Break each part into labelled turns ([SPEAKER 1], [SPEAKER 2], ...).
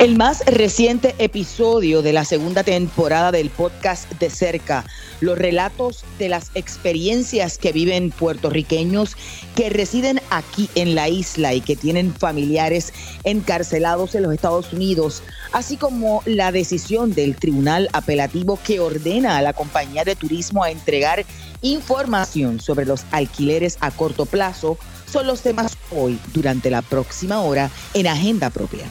[SPEAKER 1] El más reciente episodio de la segunda temporada del podcast De Cerca, los relatos de las experiencias que viven puertorriqueños que residen aquí en la isla y que tienen familiares encarcelados en los Estados Unidos, así como la decisión del Tribunal Apelativo que ordena a la compañía de turismo a entregar información sobre los alquileres a corto plazo, son los temas hoy durante la próxima hora en Agenda Propia.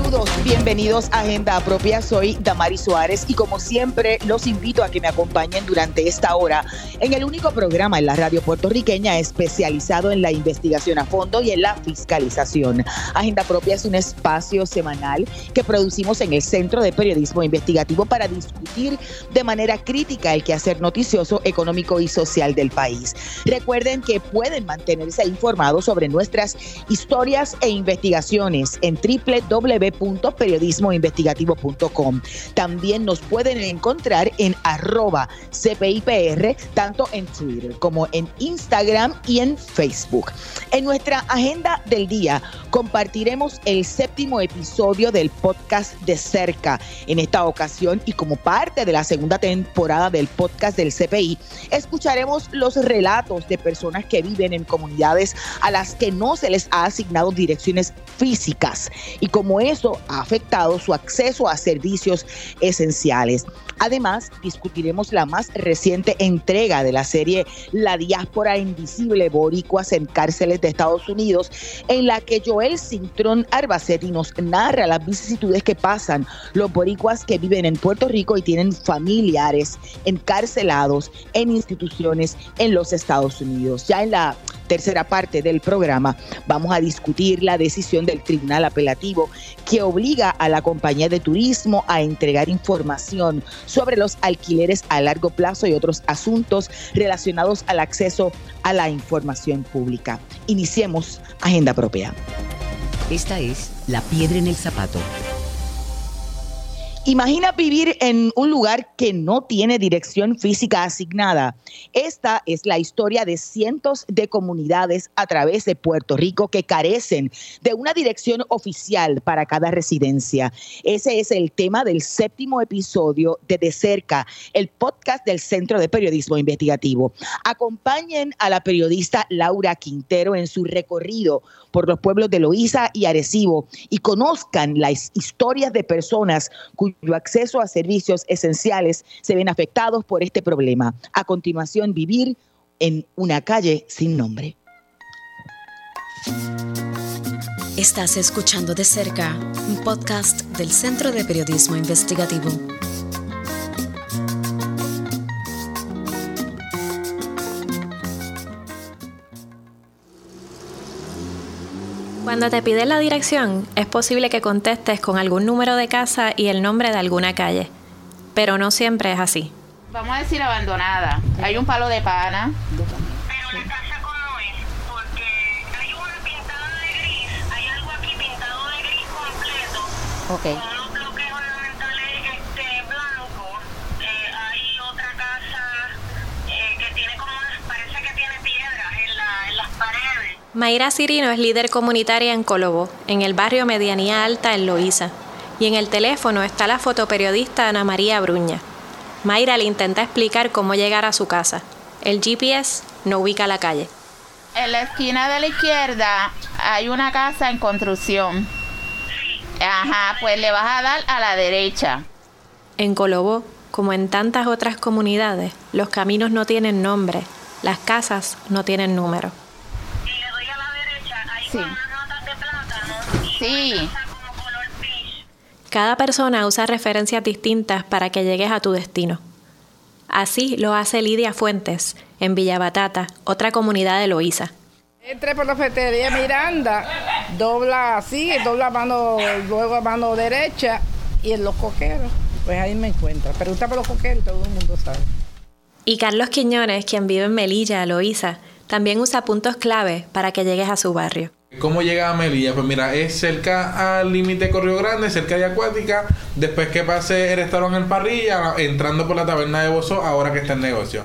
[SPEAKER 1] Bienvenidos a Agenda Propia. Soy Damari Suárez y como siempre los invito a que me acompañen durante esta hora en el único programa en la radio puertorriqueña especializado en la investigación a fondo y en la fiscalización. Agenda Propia es un espacio semanal que producimos en el Centro de Periodismo Investigativo para discutir de manera crítica el quehacer noticioso, económico y social del país. Recuerden que pueden mantenerse informados sobre nuestras historias e investigaciones en www www.periodismoinvestigativo.com. También nos pueden encontrar en arroba CPIPR, tanto en Twitter como en Instagram y en Facebook. En nuestra agenda del día compartiremos el séptimo episodio del podcast de cerca. En esta ocasión y como parte de la segunda temporada del podcast del CPI, escucharemos los relatos de personas que viven en comunidades a las que no se les ha asignado direcciones físicas y como eso ha afectado su acceso a servicios esenciales. Además, discutiremos la más reciente entrega de la serie La diáspora invisible boricuas en cárceles de Estados Unidos, en la que Joel Cintrón Arbacetti nos narra las vicisitudes que pasan los boricuas que viven en Puerto Rico y tienen familiares encarcelados en instituciones en los Estados Unidos. Ya en la tercera parte del programa vamos a discutir la decisión del Tribunal Apelativo que obliga a la compañía de turismo a entregar información sobre los alquileres a largo plazo y otros asuntos relacionados al acceso a la información pública. Iniciemos Agenda Propia.
[SPEAKER 2] Esta es La Piedra en el Zapato
[SPEAKER 1] Imagina vivir en un lugar que no tiene dirección física asignada. Esta es la historia de cientos de comunidades a través de Puerto Rico que carecen de una dirección oficial para cada residencia. Ese es el tema del séptimo episodio de De Cerca, el podcast del Centro de Periodismo Investigativo. Acompañen a la periodista Laura Quintero en su recorrido por los pueblos de Loíza y Arecibo y conozcan las historias de personas cuyo acceso a servicios esenciales se ven afectados por este problema. A continuación, vivir en una calle sin nombre.
[SPEAKER 3] Estás escuchando de cerca un podcast del Centro de Periodismo Investigativo. Cuando te piden la dirección, es posible que contestes con algún número de casa y el nombre de alguna calle, pero no siempre es así.
[SPEAKER 4] Vamos a decir abandonada. Hay un palo de pana.
[SPEAKER 5] Pero la casa es, porque hay una pintada de gris, hay algo aquí pintado de gris completo.
[SPEAKER 4] Ok.
[SPEAKER 3] Mayra Cirino es líder comunitaria en Colobo, en el barrio Medianía Alta en Loíza, y en el teléfono está la fotoperiodista Ana María Bruña. Mayra le intenta explicar cómo llegar a su casa. El GPS no ubica la calle.
[SPEAKER 4] En la esquina de la izquierda hay una casa en construcción. Ajá, pues le vas a dar a la derecha.
[SPEAKER 3] En Colobo, como en tantas otras comunidades, los caminos no tienen nombre, las casas no tienen número.
[SPEAKER 5] Y le doy a la derecha, ahí
[SPEAKER 4] Sí. Sí.
[SPEAKER 3] Cada persona usa referencias distintas para que llegues a tu destino. Así lo hace Lidia Fuentes, en Villa Batata, otra comunidad de Loíza.
[SPEAKER 6] Entré por la ferretería Miranda, dobla así, dobla mano, luego a mano derecha y en los coqueros. Pues ahí me encuentra. Pregunta por los coqueros y todo el mundo sabe.
[SPEAKER 3] Y Carlos Quiñones, quien vive en Melilla, Loíza, también usa puntos clave para que llegues a su barrio.
[SPEAKER 7] ¿Cómo llega a Melilla? Pues mira, es cerca al límite de Correo Grande, cerca de Acuática, después que pase el restaurante en Parrilla, entrando por la taberna de Bozo, ahora que está en negocio.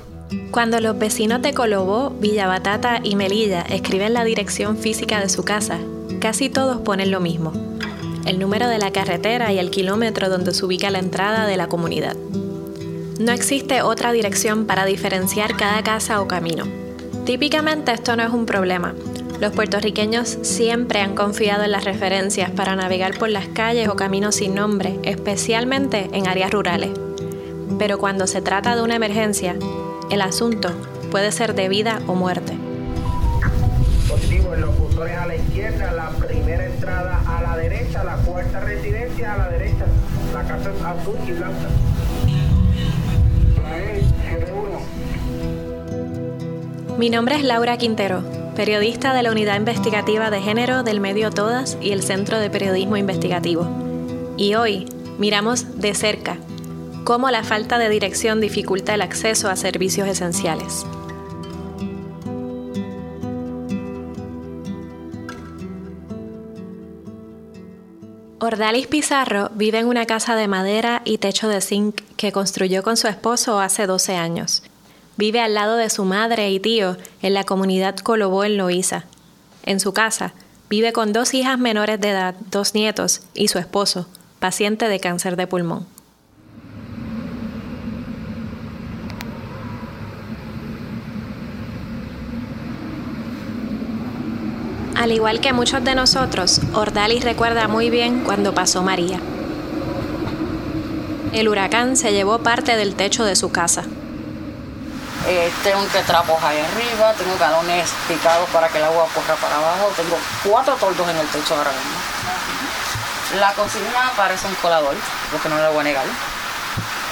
[SPEAKER 3] Cuando los vecinos de Colobó, Villa Batata y Melilla escriben la dirección física de su casa, casi todos ponen lo mismo, el número de la carretera y el kilómetro donde se ubica la entrada de la comunidad. No existe otra dirección para diferenciar cada casa o camino. Típicamente esto no es un problema, los puertorriqueños siempre han confiado en las referencias para navegar por las calles o caminos sin nombre, especialmente en áreas rurales. Pero cuando se trata de una emergencia, el asunto puede ser de vida o muerte.
[SPEAKER 8] Positivo en los a la izquierda, la primera entrada a la derecha, la cuarta residencia a la derecha. La casa es azul y blanca.
[SPEAKER 3] Mi nombre es Laura Quintero periodista de la Unidad Investigativa de Género del Medio Todas y el Centro de Periodismo Investigativo. Y hoy miramos de cerca cómo la falta de dirección dificulta el acceso a servicios esenciales. Ordalis Pizarro vive en una casa de madera y techo de zinc que construyó con su esposo hace 12 años. Vive al lado de su madre y tío en la comunidad Colobó en Loíza. En su casa, vive con dos hijas menores de edad, dos nietos y su esposo, paciente de cáncer de pulmón. Al igual que muchos de nosotros, Ordalis recuerda muy bien cuando pasó María. El huracán se llevó parte del techo de su casa.
[SPEAKER 9] Eh, tengo que trapos ahí arriba, tengo galones picados para que el agua corra para abajo, tengo cuatro toldos en el techo ahora mismo. La cocina parece un colador, porque no le voy a negar.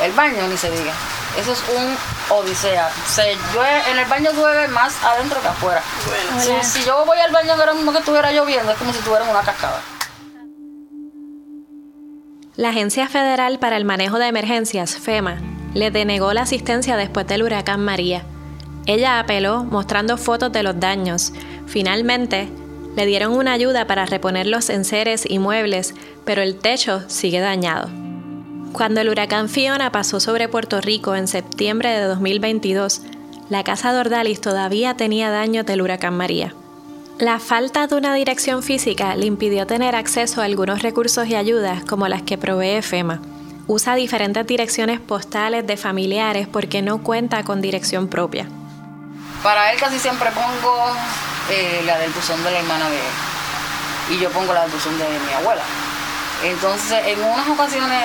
[SPEAKER 9] El baño ni se diga. Eso es un odisea. Se llueve, en el baño llueve más adentro que afuera. Si, si, yo voy al baño ahora mismo que estuviera lloviendo, es como si estuviera en una cascada.
[SPEAKER 3] La Agencia Federal para el Manejo de Emergencias, FEMA, le denegó la asistencia después del huracán María. Ella apeló mostrando fotos de los daños. Finalmente, le dieron una ayuda para reponer los enseres y muebles, pero el techo sigue dañado. Cuando el huracán Fiona pasó sobre Puerto Rico en septiembre de 2022, la casa de Ordalis todavía tenía daños del huracán María. La falta de una dirección física le impidió tener acceso a algunos recursos y ayudas como las que provee FEMA usa diferentes direcciones postales de familiares porque no cuenta con dirección propia.
[SPEAKER 9] Para él casi siempre pongo eh, la del buzón de la hermana de él y yo pongo la del buzón de mi abuela. Entonces, en unas ocasiones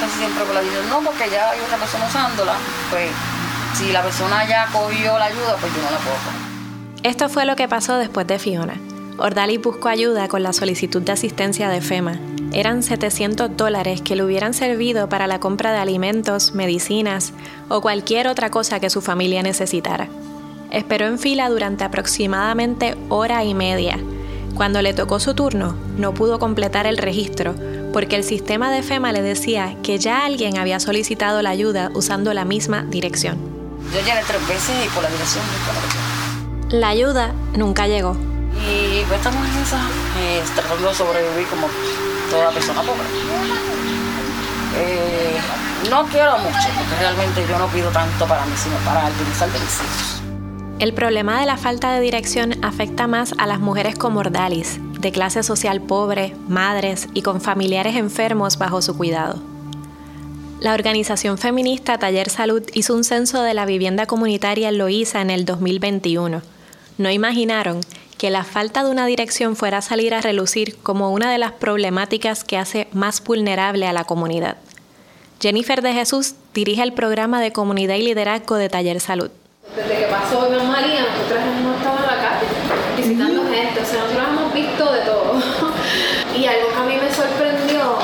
[SPEAKER 9] casi siempre la digo, no, porque ya hay otra persona usándola, pues si la persona ya cogió la ayuda, pues yo no la puedo poner.
[SPEAKER 3] Esto fue lo que pasó después de Fiona. Ordali buscó ayuda con la solicitud de asistencia de FEMA eran 700 dólares que le hubieran servido para la compra de alimentos, medicinas o cualquier otra cosa que su familia necesitara. Esperó en fila durante aproximadamente hora y media. Cuando le tocó su turno, no pudo completar el registro porque el sistema de FEMA le decía que ya alguien había solicitado la ayuda usando la misma dirección.
[SPEAKER 9] Yo llegué tres veces y por la dirección
[SPEAKER 3] La ayuda nunca llegó.
[SPEAKER 9] Y pues estamos en esa, eh, tratando de sobrevivir como toda persona pobre. Eh, no quiero mucho, porque realmente yo no pido tanto para mí, sino para el bienestar de mis hijos.
[SPEAKER 3] El problema de la falta de dirección afecta más a las mujeres como Ordalis, de clase social pobre, madres y con familiares enfermos bajo su cuidado. La organización feminista Taller Salud hizo un censo de la vivienda comunitaria en Loíza en el 2021. No imaginaron que la falta de una dirección fuera a salir a relucir como una de las problemáticas que hace más vulnerable a la comunidad. Jennifer de Jesús dirige el programa de comunidad y liderazgo de Taller Salud.
[SPEAKER 10] Desde que pasó Iván María, nosotras hemos estado en la calle visitando gente, o sea, nosotros hemos visto de todo. y algo que a mí me sorprendió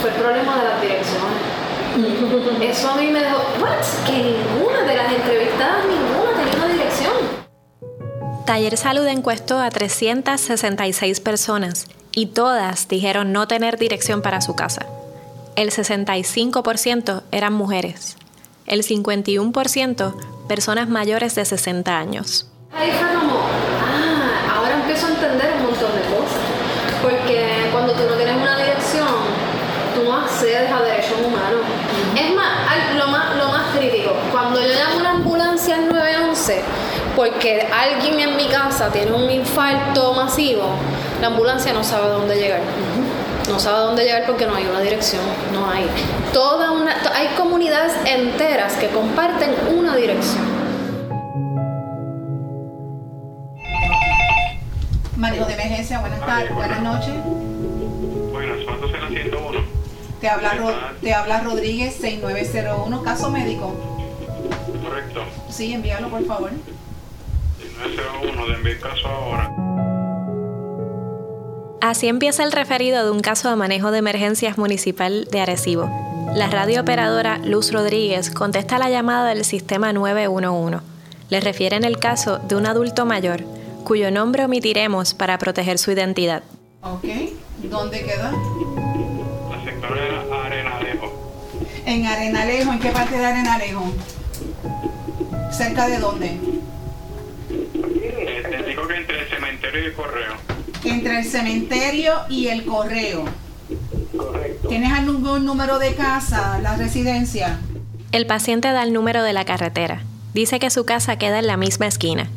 [SPEAKER 10] fue el problema de las direcciones. Eso a mí me dejó, ¿what? Que ninguna de las entrevistadas, ninguna.
[SPEAKER 3] Taller Salud encuestó a 366 personas y todas dijeron no tener dirección para su casa. El 65% eran mujeres. El 51% personas mayores de 60 años.
[SPEAKER 10] Ahí como, ah, ahora empezó a entender un montón de cosas. Porque cuando tú no tienes una dirección, tú no accedes a derechos humanos. Es más, al- lo más, lo más crítico, cuando yo llamo a una ambulancia al 911, porque alguien en mi casa tiene un infarto masivo, la ambulancia no sabe dónde llegar. No sabe dónde llegar porque no hay una dirección, no hay. Toda una, to- hay comunidades enteras que comparten una dirección.
[SPEAKER 11] Manejo de emergencia, buenas tardes, buenas noches.
[SPEAKER 12] Bueno, ¿cuánto será 101?
[SPEAKER 11] Te habla, Ro- te habla Rodríguez 6901, caso médico.
[SPEAKER 12] Correcto.
[SPEAKER 11] Sí, envíalo por favor.
[SPEAKER 12] 901, de enviar caso ahora.
[SPEAKER 3] Así empieza el referido de un caso de manejo de emergencias municipal de Arecibo. La radiooperadora Luz Rodríguez contesta la llamada del sistema 911. Le refieren el caso de un adulto mayor, cuyo nombre omitiremos para proteger su identidad.
[SPEAKER 11] Ok. ¿Dónde queda?
[SPEAKER 12] La sectora Arenalejo.
[SPEAKER 11] En Arenalejo. ¿En qué parte de Arenalejo? ¿Cerca de dónde?
[SPEAKER 12] Cementerio y el correo.
[SPEAKER 11] Entre el cementerio y el correo.
[SPEAKER 12] Correcto.
[SPEAKER 11] ¿Tienes algún número de casa, la residencia?
[SPEAKER 3] El paciente da el número de la carretera. Dice que su casa queda en la misma esquina.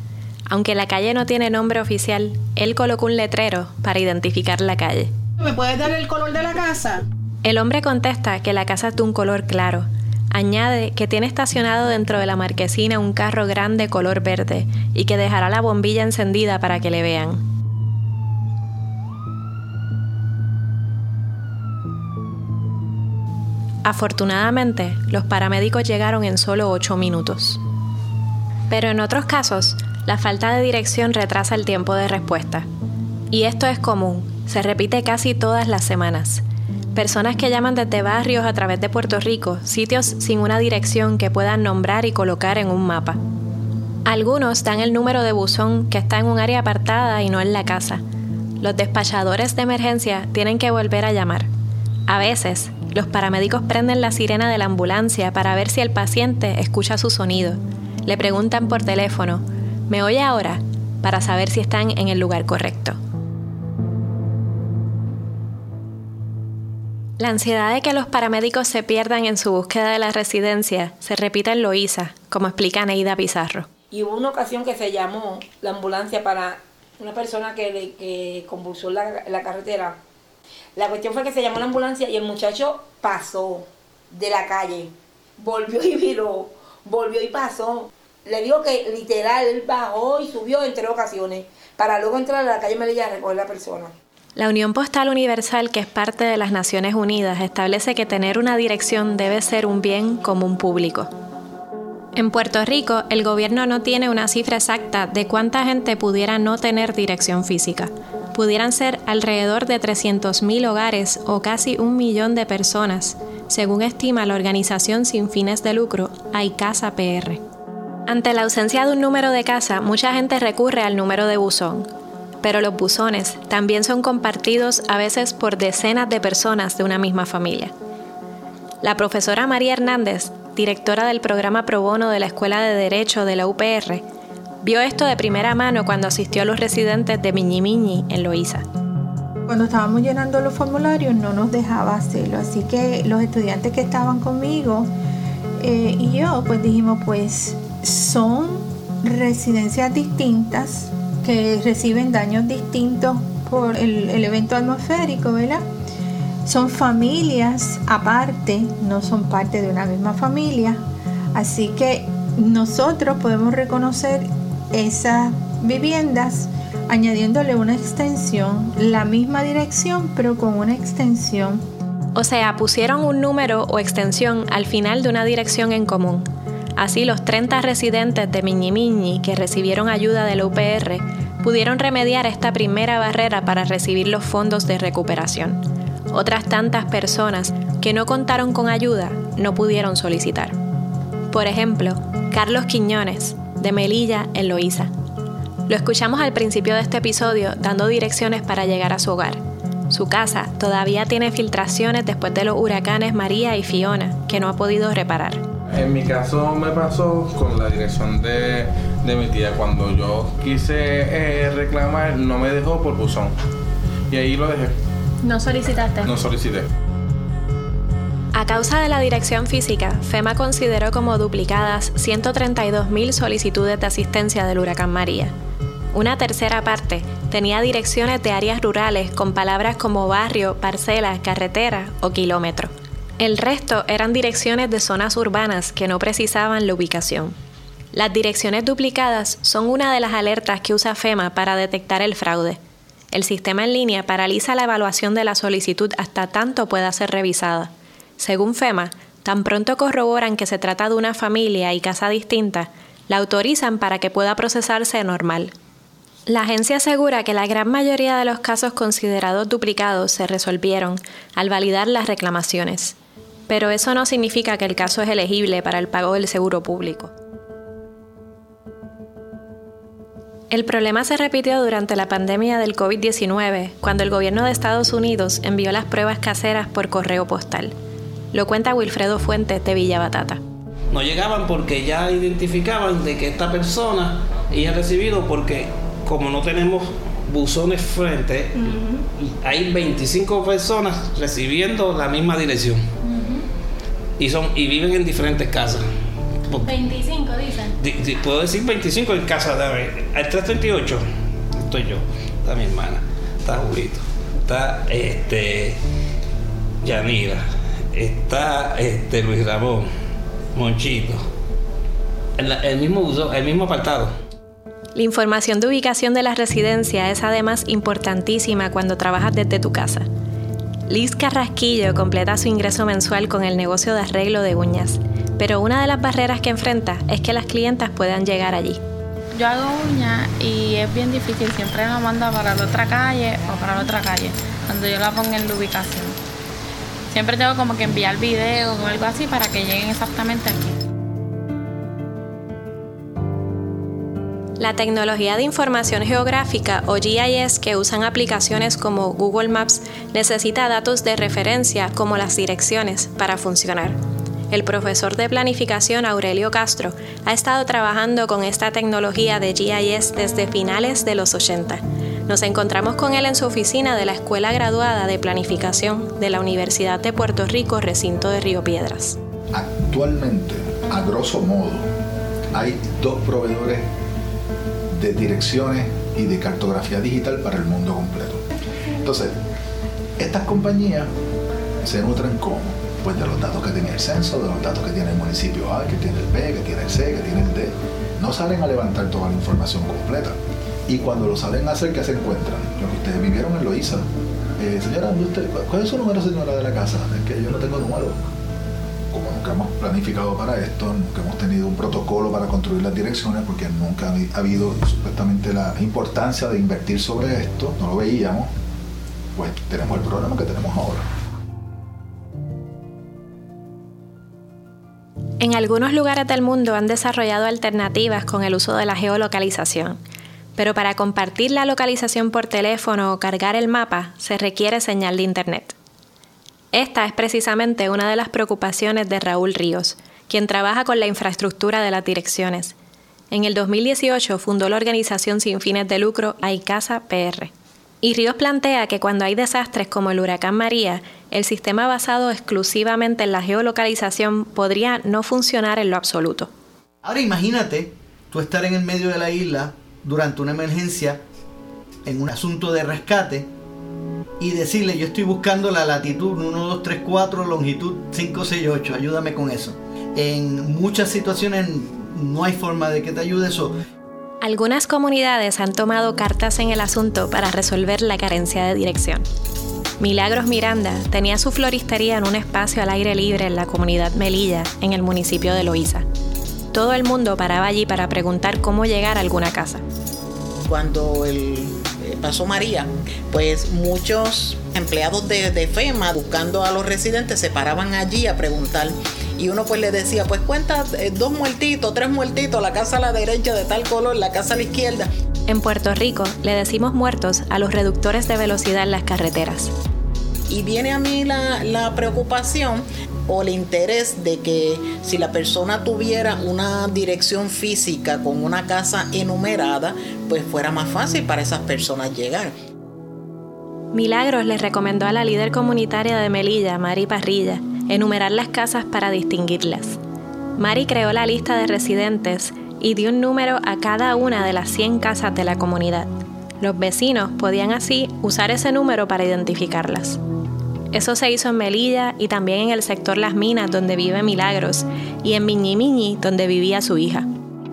[SPEAKER 3] Aunque la calle no tiene nombre oficial, él colocó un letrero para identificar la calle.
[SPEAKER 11] ¿Me puedes dar el color de la casa?
[SPEAKER 3] El hombre contesta que la casa es de un color claro. Añade que tiene estacionado dentro de la marquesina un carro grande color verde y que dejará la bombilla encendida para que le vean. Afortunadamente, los paramédicos llegaron en solo 8 minutos. Pero en otros casos, la falta de dirección retrasa el tiempo de respuesta. Y esto es común, se repite casi todas las semanas. Personas que llaman desde barrios a través de Puerto Rico, sitios sin una dirección que puedan nombrar y colocar en un mapa. Algunos dan el número de buzón que está en un área apartada y no en la casa. Los despachadores de emergencia tienen que volver a llamar. A veces, los paramédicos prenden la sirena de la ambulancia para ver si el paciente escucha su sonido. Le preguntan por teléfono, ¿me oye ahora? para saber si están en el lugar correcto. La ansiedad de que los paramédicos se pierdan en su búsqueda de la residencia se repite en Loíza, como explica Neida Pizarro.
[SPEAKER 13] Y hubo una ocasión que se llamó la ambulancia para una persona que, le- que convulsó la, la carretera. La cuestión fue que se llamó la ambulancia y el muchacho pasó de la calle, volvió y viró, volvió y pasó. Le digo que literal, bajó y subió en tres ocasiones para luego entrar a la calle Melilla a recoger a la persona.
[SPEAKER 3] La Unión Postal Universal, que es parte de las Naciones Unidas, establece que tener una dirección debe ser un bien común público. En Puerto Rico, el gobierno no tiene una cifra exacta de cuánta gente pudiera no tener dirección física. Pudieran ser alrededor de 300.000 hogares o casi un millón de personas, según estima la organización sin fines de lucro AICASA PR. Ante la ausencia de un número de casa, mucha gente recurre al número de buzón, pero los buzones también son compartidos a veces por decenas de personas de una misma familia. La profesora María Hernández, directora del programa Pro Bono de la Escuela de Derecho de la UPR, vio esto de primera mano cuando asistió a los residentes de Miñi Miñi en Loíza.
[SPEAKER 14] Cuando estábamos llenando los formularios no nos dejaba hacerlo, así que los estudiantes que estaban conmigo eh, y yo pues dijimos pues son residencias distintas reciben daños distintos por el, evento atmosférico, ¿verdad? Son familias aparte, no son parte de una misma familia, así que nosotros podemos reconocer esas viviendas añadiéndole una extensión, la misma dirección pero con una extensión.
[SPEAKER 3] O sea, pusieron un número o extensión al final de una dirección en común. Así los 30 residentes de Miñi Miñi que recibieron ayuda de la UPR pudieron remediar esta primera barrera para recibir los fondos de recuperación. Otras tantas personas que no contaron con ayuda no pudieron solicitar. Por ejemplo, Carlos Quiñones, de Melilla, en Loíza. Lo escuchamos al principio de este episodio dando direcciones para llegar a su hogar. Su casa todavía tiene filtraciones después de los huracanes María y Fiona, que no ha podido reparar.
[SPEAKER 7] En mi caso me pasó con la dirección de, de mi tía. Cuando yo quise eh, reclamar, no me dejó por buzón. Y ahí lo dejé.
[SPEAKER 3] No solicitaste.
[SPEAKER 7] No solicité.
[SPEAKER 3] A causa de la dirección física, FEMA consideró como duplicadas 132.000 solicitudes de asistencia del huracán María. Una tercera parte tenía direcciones de áreas rurales con palabras como barrio, parcela, carretera o kilómetro. El resto eran direcciones de zonas urbanas que no precisaban la ubicación. Las direcciones duplicadas son una de las alertas que usa FEMA para detectar el fraude. El sistema en línea paraliza la evaluación de la solicitud hasta tanto pueda ser revisada. Según FEMA, tan pronto corroboran que se trata de una familia y casa distinta, la autorizan para que pueda procesarse normal. La agencia asegura que la gran mayoría de los casos considerados duplicados se resolvieron al validar las reclamaciones, pero eso no significa que el caso es elegible para el pago del seguro público. El problema se repitió durante la pandemia del COVID-19, cuando el gobierno de Estados Unidos envió las pruebas caseras por correo postal. Lo cuenta Wilfredo Fuentes de Villa Batata.
[SPEAKER 15] No llegaban porque ya identificaban de que esta persona ella ha recibido porque como no tenemos buzones frente, hay 25 personas recibiendo la misma dirección. Y son y viven en diferentes casas.
[SPEAKER 3] 25 dicen.
[SPEAKER 15] Di- di- Puedo decir 25 en casa de Al 338 estoy yo, está mi hermana, está Julito, está este Yanira, está este Luis Ramón, Monchito. El, el mismo uso, el mismo apartado.
[SPEAKER 3] La información de ubicación de la residencia es además importantísima cuando trabajas desde tu casa. Liz Carrasquillo completa su ingreso mensual con el negocio de arreglo de uñas, pero una de las barreras que enfrenta es que las clientas puedan llegar allí.
[SPEAKER 16] Yo hago uñas y es bien difícil, siempre la manda para la otra calle o para la otra calle, cuando yo la pongo en la ubicación. Siempre tengo como que enviar videos o algo así para que lleguen exactamente aquí.
[SPEAKER 3] La tecnología de información geográfica o GIS que usan aplicaciones como Google Maps necesita datos de referencia como las direcciones para funcionar. El profesor de planificación Aurelio Castro ha estado trabajando con esta tecnología de GIS desde finales de los 80. Nos encontramos con él en su oficina de la Escuela Graduada de Planificación de la Universidad de Puerto Rico, recinto de Río Piedras.
[SPEAKER 17] Actualmente, a grosso modo, hay dos proveedores de direcciones y de cartografía digital para el mundo completo. Entonces, estas compañías se nutren como pues de los datos que tiene el censo, de los datos que tiene el municipio A, que tiene el B, que tiene el C, que tiene el D. No salen a levantar toda la información completa. Y cuando lo salen a hacer, ¿qué se encuentran? Lo que ustedes vivieron en Loíza. Eh, señora, ¿usted- ¿cuál es su número, señora, de la casa? Es que yo no tengo número como nunca hemos planificado para esto, nunca hemos tenido un protocolo para construir las direcciones, porque nunca ha habido supuestamente la importancia de invertir sobre esto, no lo veíamos, pues tenemos el problema que tenemos ahora.
[SPEAKER 3] En algunos lugares del mundo han desarrollado alternativas con el uso de la geolocalización, pero para compartir la localización por teléfono o cargar el mapa se requiere señal de Internet. Esta es precisamente una de las preocupaciones de Raúl Ríos, quien trabaja con la infraestructura de las direcciones. En el 2018 fundó la organización sin fines de lucro Aicasa PR. Y Ríos plantea que cuando hay desastres como el huracán María, el sistema basado exclusivamente en la geolocalización podría no funcionar en lo absoluto.
[SPEAKER 18] Ahora imagínate tú estar en el medio de la isla durante una emergencia en un asunto de rescate y decirle yo estoy buscando la latitud 1234, longitud 568, ayúdame con eso. En muchas situaciones no hay forma de que te ayude eso.
[SPEAKER 3] Algunas comunidades han tomado cartas en el asunto para resolver la carencia de dirección. Milagros Miranda tenía su floristería en un espacio al aire libre en la comunidad Melilla, en el municipio de Loíza. Todo el mundo paraba allí para preguntar cómo llegar a alguna casa.
[SPEAKER 19] cuando el, pasó María, pues muchos empleados de, de FEMA buscando a los residentes se paraban allí a preguntar. Y uno pues le decía, pues cuenta eh, dos muertitos, tres muertitos, la casa a la derecha de tal color, la casa a la izquierda.
[SPEAKER 3] En Puerto Rico le decimos muertos a los reductores de velocidad en las carreteras.
[SPEAKER 19] Y viene a mí la, la preocupación o el interés de que si la persona tuviera una dirección física con una casa enumerada, pues fuera más fácil para esas personas llegar.
[SPEAKER 3] Milagros les recomendó a la líder comunitaria de Melilla, Mari Parrilla, enumerar las casas para distinguirlas. Mari creó la lista de residentes y dio un número a cada una de las 100 casas de la comunidad. Los vecinos podían así usar ese número para identificarlas. Eso se hizo en Melilla y también en el sector Las Minas, donde vive Milagros, y en Miñi Miñi, donde vivía su hija.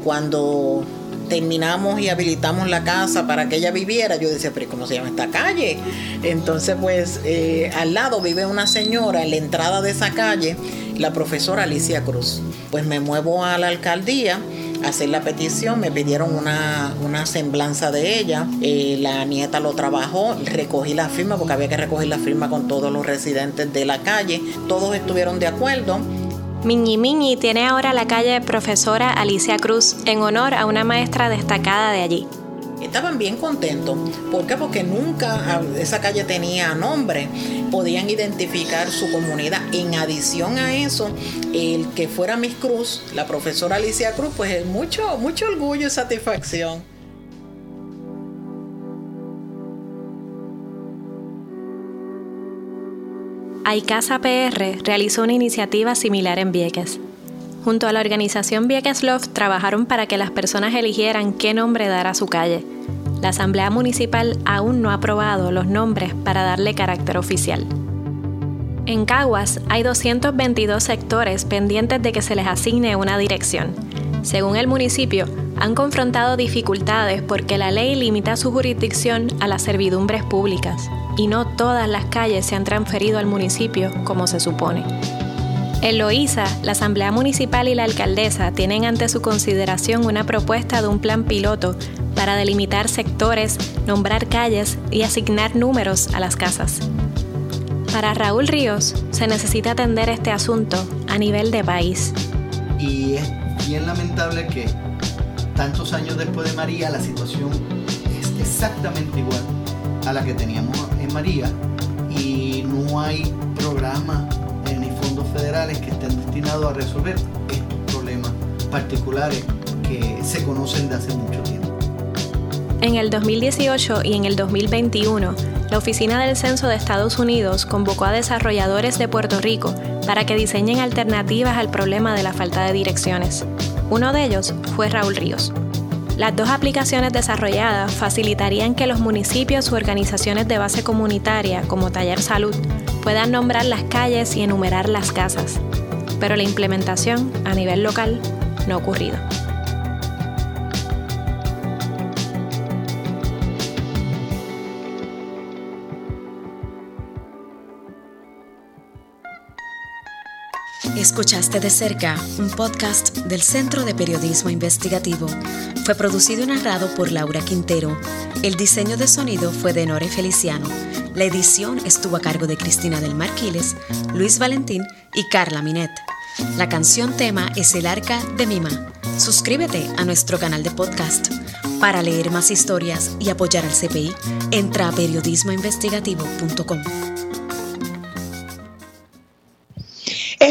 [SPEAKER 19] Cuando terminamos y habilitamos la casa para que ella viviera, yo decía, pero ¿cómo se llama esta calle? Entonces, pues eh, al lado vive una señora, en la entrada de esa calle, la profesora Alicia Cruz. Pues me muevo a la alcaldía hacer la petición, me pidieron una, una semblanza de ella, eh, la nieta lo trabajó, recogí la firma porque había que recoger la firma con todos los residentes de la calle, todos estuvieron de acuerdo.
[SPEAKER 3] Miñi Miñi tiene ahora la calle Profesora Alicia Cruz en honor a una maestra destacada de allí.
[SPEAKER 19] Estaban bien contentos. ¿Por qué? Porque nunca esa calle tenía nombre. Podían identificar su comunidad. En adición a eso, el que fuera Miss Cruz, la profesora Alicia Cruz, pues es mucho, mucho orgullo y satisfacción.
[SPEAKER 3] Aicasa PR realizó una iniciativa similar en Vieques. Junto a la organización Vieques Love trabajaron para que las personas eligieran qué nombre dar a su calle. La Asamblea Municipal aún no ha aprobado los nombres para darle carácter oficial. En Caguas hay 222 sectores pendientes de que se les asigne una dirección. Según el municipio, han confrontado dificultades porque la ley limita su jurisdicción a las servidumbres públicas y no todas las calles se han transferido al municipio como se supone. En Loíza, la Asamblea Municipal y la alcaldesa tienen ante su consideración una propuesta de un plan piloto para delimitar sectores, nombrar calles y asignar números a las casas. Para Raúl Ríos, se necesita atender este asunto a nivel de país.
[SPEAKER 18] Y es bien lamentable que tantos años después de María la situación es exactamente igual a la que teníamos en María y no hay programa que estén destinados a resolver estos problemas particulares que se conocen de hace mucho tiempo.
[SPEAKER 3] En el 2018 y en el 2021, la Oficina del Censo de Estados Unidos convocó a desarrolladores de Puerto Rico para que diseñen alternativas al problema de la falta de direcciones. Uno de ellos fue Raúl Ríos. Las dos aplicaciones desarrolladas facilitarían que los municipios u organizaciones de base comunitaria, como Taller Salud, puedan nombrar las calles y enumerar las casas. Pero la implementación a nivel local no ha ocurrido.
[SPEAKER 20] Escuchaste de cerca un podcast del Centro de Periodismo Investigativo. Fue producido y narrado por Laura Quintero. El diseño de sonido fue de Nore Feliciano. La edición estuvo a cargo de Cristina del Marquiles, Luis Valentín y Carla Minet. La canción tema es El Arca de Mima. Suscríbete a nuestro canal de podcast. Para leer más historias y apoyar al CPI, entra a periodismoinvestigativo.com.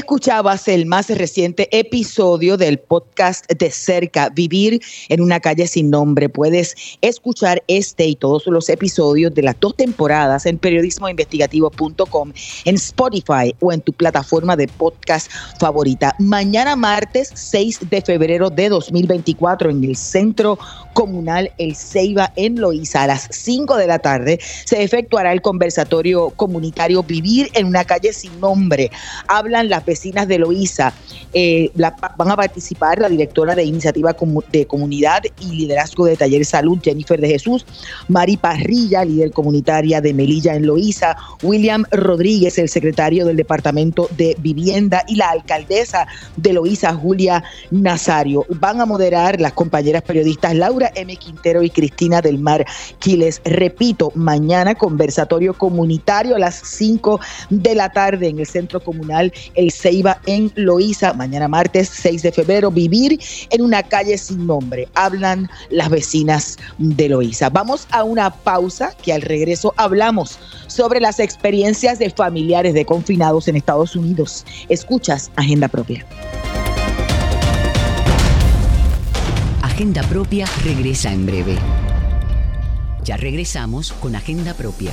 [SPEAKER 1] Escuchabas el más reciente episodio del podcast de cerca, Vivir en una calle sin nombre. Puedes escuchar este y todos los episodios de las dos temporadas en periodismoinvestigativo.com, en Spotify o en tu plataforma de podcast favorita. Mañana martes 6 de febrero de 2024 en el Centro Comunal El Ceiba en Loíza a las 5 de la tarde se efectuará el conversatorio comunitario Vivir en una calle sin nombre. Hablan las vecinas de Loíza. Eh, van a participar la directora de Iniciativa de Comunidad y Liderazgo de Taller Salud, Jennifer de Jesús, Mari Parrilla, líder comunitaria de Melilla en Loíza, William Rodríguez, el secretario del Departamento de Vivienda y la alcaldesa de Loíza, Julia Nazario. Van a moderar las compañeras periodistas Laura M. Quintero y Cristina del Mar Quiles. Repito, mañana conversatorio comunitario a las 5 de la tarde en el Centro Comunal El Ceiba en Loíza, mañana martes 6 de febrero, vivir en una calle sin nombre. Hablan las vecinas de Loíza. Vamos a una pausa que al regreso hablamos sobre las experiencias de familiares de confinados en Estados Unidos. Escuchas Agenda Propia.
[SPEAKER 2] Agenda Propia regresa en breve. Ya regresamos con Agenda Propia.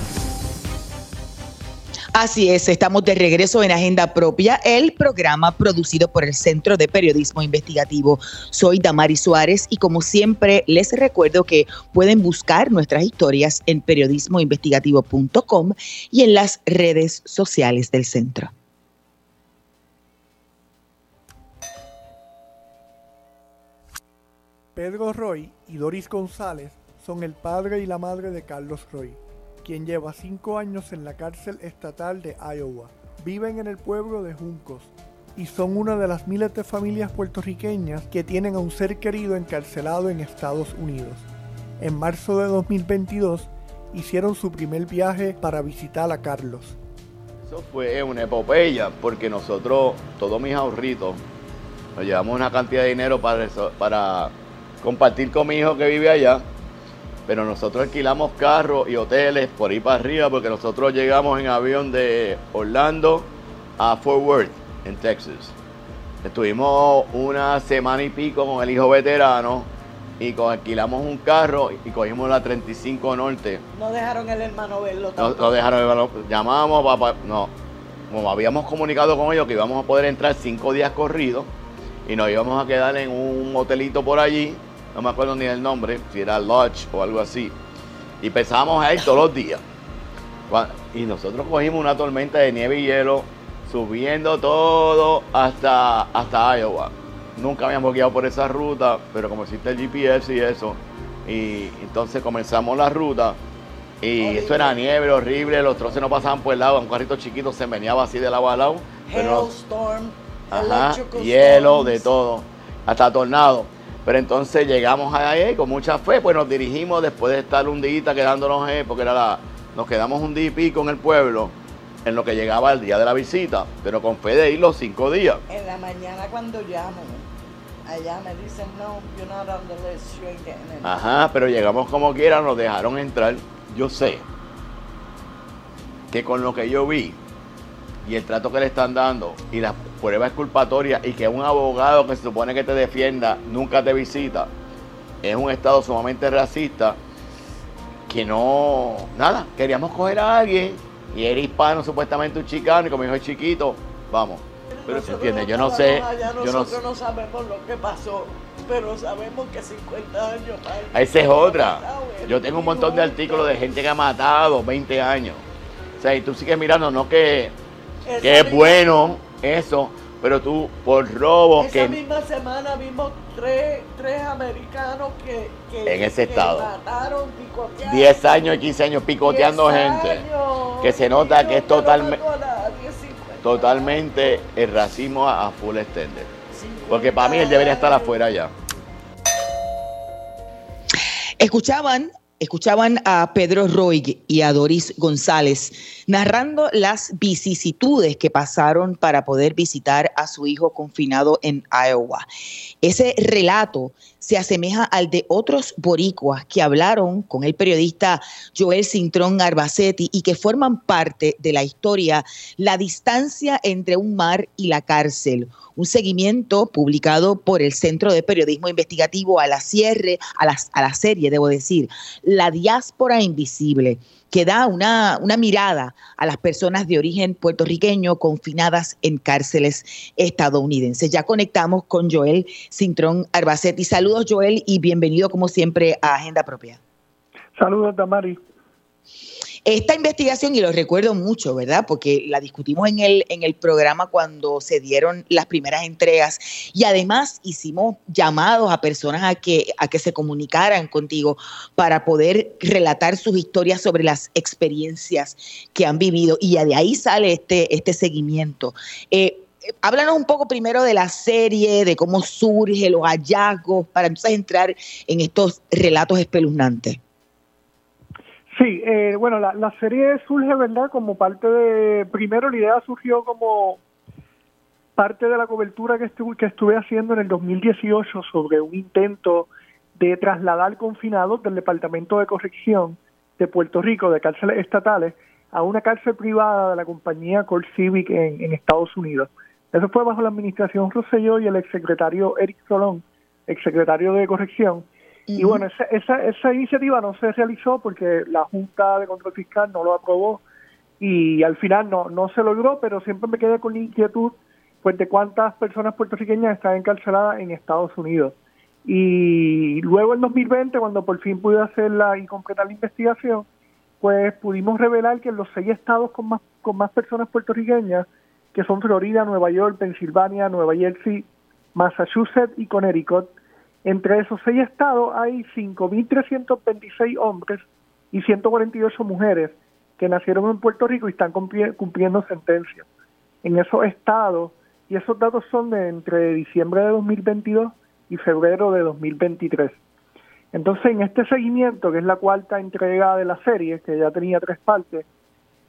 [SPEAKER 1] Así es, estamos de regreso en Agenda Propia, el programa producido por el Centro de Periodismo Investigativo. Soy Damari Suárez y como siempre les recuerdo que pueden buscar nuestras historias en periodismoinvestigativo.com y en las redes sociales del centro.
[SPEAKER 21] Pedro Roy y Doris González son el padre y la madre de Carlos Roy, quien lleva cinco años en la cárcel estatal de Iowa. Viven en el pueblo de Juncos y son una de las miles de familias puertorriqueñas que tienen a un ser querido encarcelado en Estados Unidos. En marzo de 2022 hicieron su primer viaje para visitar a Carlos.
[SPEAKER 22] Eso fue una epopeya porque nosotros, todos mis ahorritos, nos llevamos una cantidad de dinero para, eso- para compartir con mi hijo que vive allá. Pero nosotros alquilamos carros y hoteles por ir para arriba porque nosotros llegamos en avión de Orlando a Fort Worth, en Texas. Estuvimos una semana y pico con el hijo veterano y con- alquilamos un carro y cogimos la 35 Norte.
[SPEAKER 23] No dejaron el hermano verlo
[SPEAKER 22] No,
[SPEAKER 23] tampoco.
[SPEAKER 22] no dejaron el balón. Llamamos, papá. No. Como habíamos comunicado con ellos que íbamos a poder entrar cinco días corridos y nos íbamos a quedar en un hotelito por allí. No me acuerdo ni el nombre, si era Lodge o algo así. Y pensábamos a ir todos los días. Y nosotros cogimos una tormenta de nieve y hielo subiendo todo hasta, hasta Iowa. Nunca habíamos guiado por esa ruta, pero como existe el GPS y eso, y entonces comenzamos la ruta. Y eso era nieve horrible, los troces no pasaban por el lado, un carrito chiquito se meneaba así de lado a lado.
[SPEAKER 23] Hailstorm,
[SPEAKER 22] hielo,
[SPEAKER 23] storms.
[SPEAKER 22] de todo, hasta tornado. Pero entonces llegamos ahí con mucha fe, pues nos dirigimos después de estar un día quedándonos, eh, porque era la, nos quedamos un día y pico en el pueblo, en lo que llegaba el día de la visita, pero con fe de ir los cinco días.
[SPEAKER 23] En la mañana cuando llamo, allá me dicen, no, you're not on the list, you ain't getting in.
[SPEAKER 22] Ajá, pero llegamos como quiera, nos dejaron entrar. Yo sé que con lo que yo vi y el trato que le están dando y las pruebas exculpatorias y que un abogado que se supone que te defienda nunca te visita, es un estado sumamente racista que no, nada, queríamos coger a alguien y era hispano, supuestamente un chicano y como hijo es chiquito, vamos. Pero se entiende, yo no sé,
[SPEAKER 23] allá,
[SPEAKER 22] yo no
[SPEAKER 23] nosotros no, sabemos lo que pasó, pero sabemos que 50 años para
[SPEAKER 22] Esa es otra. Yo tengo un montón de artículos de gente que ha matado 20 años. O sea, y tú sigues mirando, no que, es bueno eso, pero tú por robos
[SPEAKER 23] Esa
[SPEAKER 22] que
[SPEAKER 23] misma semana vimos tres, tres americanos que, que-
[SPEAKER 22] En ese
[SPEAKER 23] que
[SPEAKER 22] estado.
[SPEAKER 23] mataron, picotearon.
[SPEAKER 22] 10 años y 15 años picoteando
[SPEAKER 23] 10
[SPEAKER 22] gente,
[SPEAKER 23] años,
[SPEAKER 22] que se nota que es totalmente,
[SPEAKER 23] mató a nadie, 50
[SPEAKER 22] totalmente el racismo a, a full extender. Porque para mí él debería estar afuera ya.
[SPEAKER 1] Escuchaban, escuchaban a Pedro Roig y a Doris González narrando las vicisitudes que pasaron para poder visitar a su hijo confinado en Iowa. Ese relato se asemeja al de otros boricuas que hablaron con el periodista Joel Cintrón Arbacetti y que forman parte de la historia La distancia entre un mar y la cárcel, un seguimiento publicado por el Centro de Periodismo Investigativo a la cierre, a la, a la serie, debo decir, La diáspora invisible, que da una, una mirada a las personas de origen puertorriqueño confinadas en cárceles estadounidenses. Ya conectamos con Joel Cintrón Arbacetti. Saludos, Joel, y bienvenido como siempre a Agenda Propia.
[SPEAKER 21] Saludos, Damari.
[SPEAKER 1] Esta investigación, y lo recuerdo mucho, ¿verdad? Porque la discutimos en el, en el programa cuando se dieron las primeras entregas y además hicimos llamados a personas a que, a que se comunicaran contigo para poder relatar sus historias sobre las experiencias que han vivido y de ahí sale este, este seguimiento. Eh, háblanos un poco primero de la serie, de cómo surge, los hallazgos, para entonces entrar en estos relatos espeluznantes.
[SPEAKER 21] Sí, eh, bueno, la, la serie surge, ¿verdad? Como parte de, primero la idea surgió como parte de la cobertura que estuve, que estuve haciendo en el 2018 sobre un intento de trasladar confinados del Departamento de Corrección de Puerto Rico, de cárceles estatales, a una cárcel privada de la compañía Core Civic en, Estados Unidos. Eso fue bajo la administración Rosselló y el exsecretario Eric Solón, exsecretario de Corrección. Y bueno, esa, esa, esa iniciativa no se realizó porque la Junta de Control Fiscal no lo aprobó y al final no, no se logró, pero siempre me quedé con la inquietud pues de cuántas personas puertorriqueñas están encarceladas en Estados Unidos. Y luego en 2020, cuando por fin pude hacerla y completar la investigación, pues pudimos revelar que en los seis estados con más, con más personas puertorriqueñas, que son Florida, Nueva York, Pensilvania, Nueva Jersey, Massachusetts y Connecticut, entre esos seis estados hay 5.326 hombres y 148 mujeres que nacieron en Puerto Rico y están cumpliendo sentencia. En esos estados, y esos datos son de entre diciembre de 2022 y febrero de 2023. Entonces, en este seguimiento, que es la cuarta entrega de la serie, que ya tenía tres partes,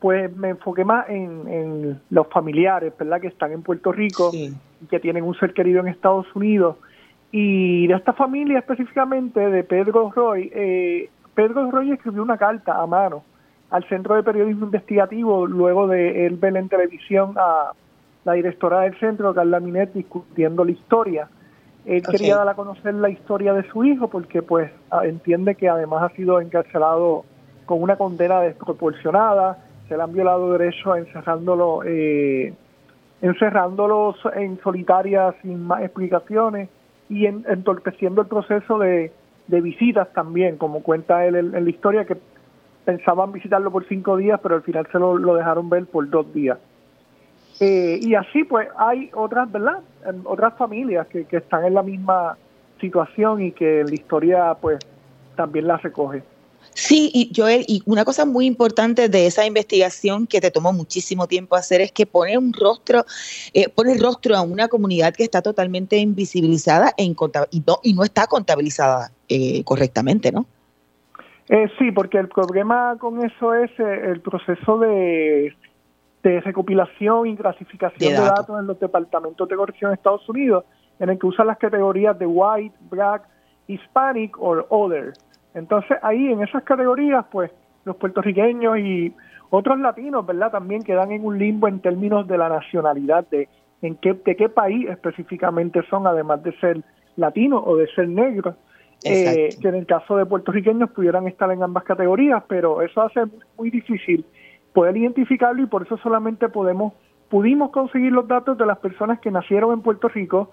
[SPEAKER 21] pues me enfoqué más en, los familiares, ¿verdad? Que están en Puerto Rico y que tienen un ser querido en Estados Unidos. Y de esta familia específicamente, de Pedro Roy, eh, Pedro Roy escribió una carta a mano al Centro de Periodismo Investigativo luego de él ver en televisión a la directora del centro, Carla Minet, discutiendo la historia. Él quería dar a conocer la historia de su hijo porque pues entiende que además ha sido encarcelado con una condena desproporcionada, se le han violado derechos encerrándolo, eh, encerrándolo en solitaria sin más explicaciones y entorpeciendo el proceso de, visitas también, como cuenta él en, la historia, que pensaban visitarlo por cinco días, pero al final se lo, dejaron ver por dos días. Eh, y así pues hay otras, ¿verdad? Otras familias que, que están en la misma situación y que la historia pues también la recoge.
[SPEAKER 1] Sí, y Joel, y una cosa muy importante de esa investigación que te tomó muchísimo tiempo hacer es que pone un rostro, eh, pone rostro a una comunidad que está totalmente invisibilizada e y, no, y no está contabilizada eh, correctamente, ¿no?
[SPEAKER 21] Eh, sí, porque el problema con eso es eh, el proceso de, de recopilación y clasificación de, datos. en los departamentos de corrección de Estados Unidos, en el que usan las categorías de white, black, hispanic o other. Entonces ahí en esas categorías, pues los puertorriqueños y otros latinos, ¿verdad? También quedan en un limbo en términos de la nacionalidad, de en qué, de qué país específicamente son, además de ser latinos o de ser negros. Eh, que en el caso de puertorriqueños pudieran estar en ambas categorías, pero eso hace muy difícil poder identificarlo y por eso solamente podemos pudimos conseguir los datos de las personas que nacieron en Puerto Rico,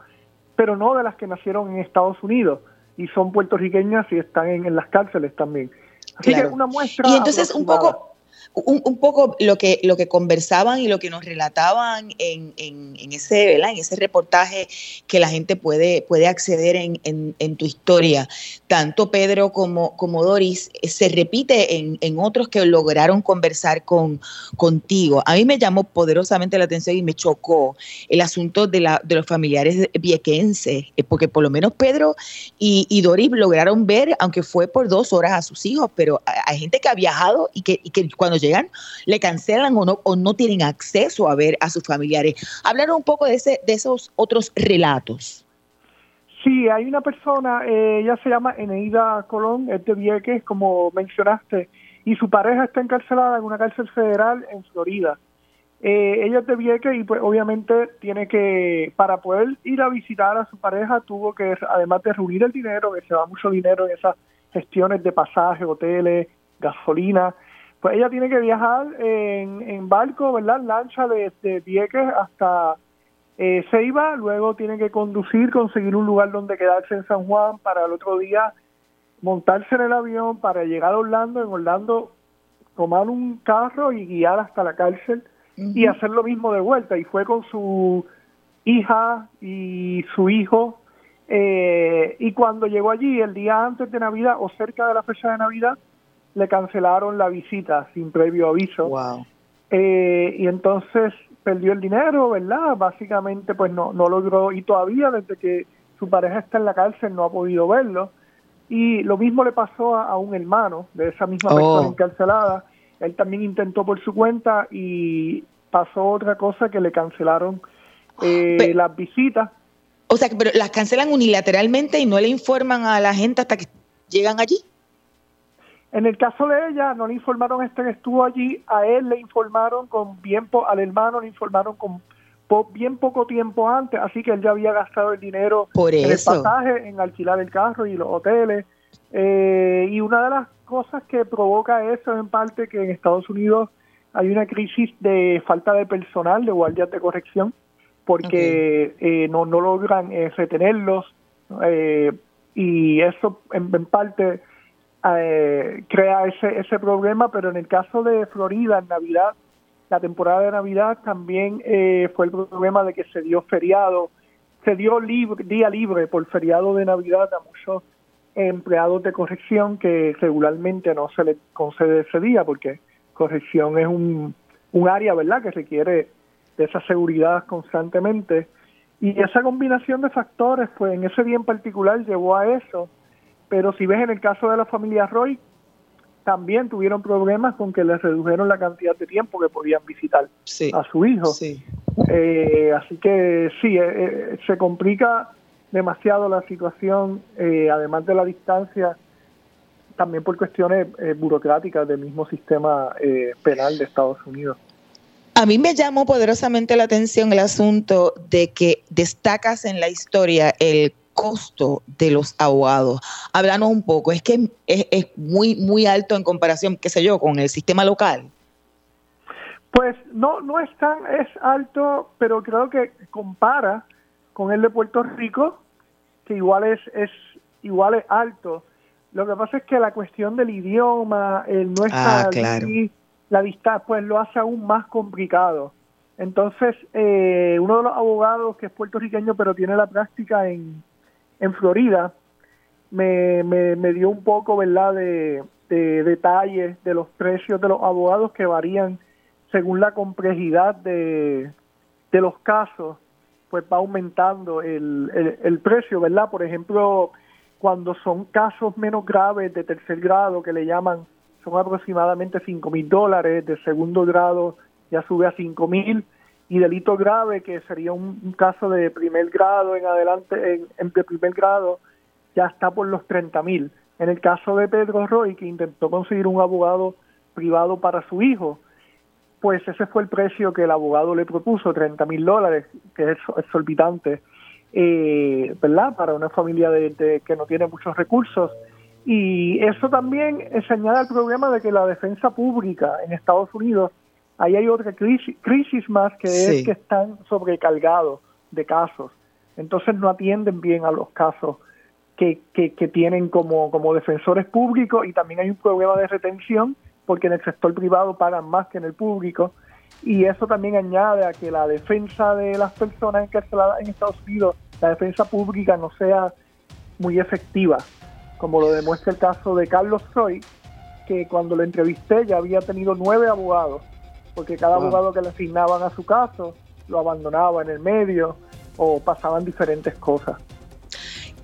[SPEAKER 21] pero no de las que nacieron en Estados Unidos y son puertorriqueñas y están en, las cárceles también. Así que una muestra.
[SPEAKER 1] Y entonces un poco un, poco lo que, lo que conversaban y lo que nos relataban en, en, ese, en ese reportaje que la gente puede, puede acceder en, en tu historia. Tanto Pedro como, como Doris eh, se repite en, otros que lograron conversar con, contigo. A mí me llamó poderosamente la atención y me chocó el asunto de, la, de los familiares viequenses, eh, porque por lo menos Pedro y, Doris lograron ver, aunque fue por dos horas a sus hijos, pero hay gente que ha viajado y que, y que cuando llegan le cancelan o no, tienen acceso a ver a sus familiares. Hablar un poco de esos otros relatos.
[SPEAKER 21] Sí, hay una persona, eh, ella se llama Eneida Colón, es de Vieques, como mencionaste, y su pareja está encarcelada en una cárcel federal en Florida. Eh, ella es de Vieques y pues obviamente tiene que, para poder ir a visitar a su pareja, tuvo que, además de reunir el dinero, que se va mucho dinero en esas gestiones de pasaje, hoteles, gasolina, pues ella tiene que viajar en, en barco, ¿verdad? Lancha de, de Vieques hasta eh, Ceiba, luego tiene que conducir, conseguir un lugar donde quedarse en San Juan para el otro día montarse en el avión para llegar a Orlando, en Orlando tomar un carro y guiar hasta la cárcel y hacer lo mismo de vuelta. Y fue con su hija y su hijo. Eh, y cuando llegó allí, el día antes de Navidad o cerca de la fecha de Navidad, le cancelaron la visita sin previo aviso. Eh, y entonces perdió el dinero, ¿verdad? Básicamente pues no, no logró y todavía desde que su pareja está en la cárcel no ha podido verlo. Y lo mismo le pasó a, un hermano de esa misma persona oh. encarcelada. Él también intentó por su cuenta y pasó otra cosa que le cancelaron Eh, las visitas.
[SPEAKER 1] O sea, pero las cancelan unilateralmente y no le informan a la gente hasta que llegan allí.
[SPEAKER 21] En el caso de ella, no le informaron este que estuvo allí, a él le informaron con bien, po al hermano le informaron con po bien poco tiempo antes, así que él ya había gastado el dinero
[SPEAKER 1] Por
[SPEAKER 21] en el pasaje, en alquilar el carro y los hoteles. Eh, y una de las cosas que provoca eso en parte que en Estados Unidos hay una crisis de falta de personal, de guardias de corrección, porque eh, no, no logran eh, retenerlos eh, y eso en, en parte eh, crea ese, ese problema, pero en el caso de Florida, en Navidad, la temporada de Navidad también eh, fue el problema de que se dio feriado, se dio libre, día libre por feriado de Navidad a muchos empleados de corrección que regularmente no se les concede ese día porque corrección es un, un área, ¿verdad?, que requiere de esa seguridad constantemente. Y esa combinación de factores, pues en ese día en particular llevó a eso. Pero si ves en el caso de la familia Roy, también tuvieron problemas con que les redujeron la cantidad de tiempo que podían visitar a su hijo. Eh, así que sí, eh, eh, se complica demasiado la situación, eh, además de la distancia, también por cuestiones eh, burocráticas del mismo sistema eh, penal de Estados Unidos.
[SPEAKER 1] A mí me llamó poderosamente la atención el asunto de que destacas en la historia el costo de los abogados. Háblanos un poco, es que es, es muy, muy alto en comparación, qué sé yo, con el sistema local.
[SPEAKER 21] Pues no, no es tan, es alto, pero creo que compara con el de Puerto Rico, que igual es, es igual es alto. Lo que pasa es que la cuestión del idioma, el no estar
[SPEAKER 1] Ah, claro.
[SPEAKER 21] allí, la distancia, pues lo hace aún más complicado. Entonces, eh, uno de los abogados que es puertorriqueño, pero tiene la práctica en, en Florida, me, me, me dio un poco, ¿verdad?, de, de detalles de los precios de los abogados que varían según la complejidad de, de los casos, pues va aumentando el, el, el precio, ¿verdad? Por ejemplo, cuando son casos menos graves de tercer grado, que le llaman, son aproximadamente 5 mil dólares, de segundo grado ya sube a 5 mil, y delito grave, que sería un, caso de primer grado en adelante, en, de primer grado, ya está por los 30 mil. En el caso de Pedro Roy, que intentó conseguir un abogado privado para su hijo, pues ese fue el precio que el abogado le propuso, 30 mil dólares, que es exorbitante, eh, ¿verdad? Para una familia de, que no tiene muchos recursos. Y eso también se añade al problema de que la defensa pública en Estados Unidos, ahí hay otra crisis, crisis más que
[SPEAKER 1] Sí.
[SPEAKER 21] es que están sobrecargados de casos. Entonces no atienden bien a los casos que, que, que tienen como, como defensores públicos y también hay un problema de retención porque en el sector privado pagan más que en el público y eso también añade a que la defensa de las personas encarceladas en Estados Unidos, la defensa pública no sea muy efectiva, como lo demuestra el caso de Carlos Soy, que cuando lo entrevisté ya había tenido nueve abogados, porque cada
[SPEAKER 1] Wow.
[SPEAKER 21] abogado que le asignaban a su caso lo abandonaba en el medio o pasaban diferentes cosas.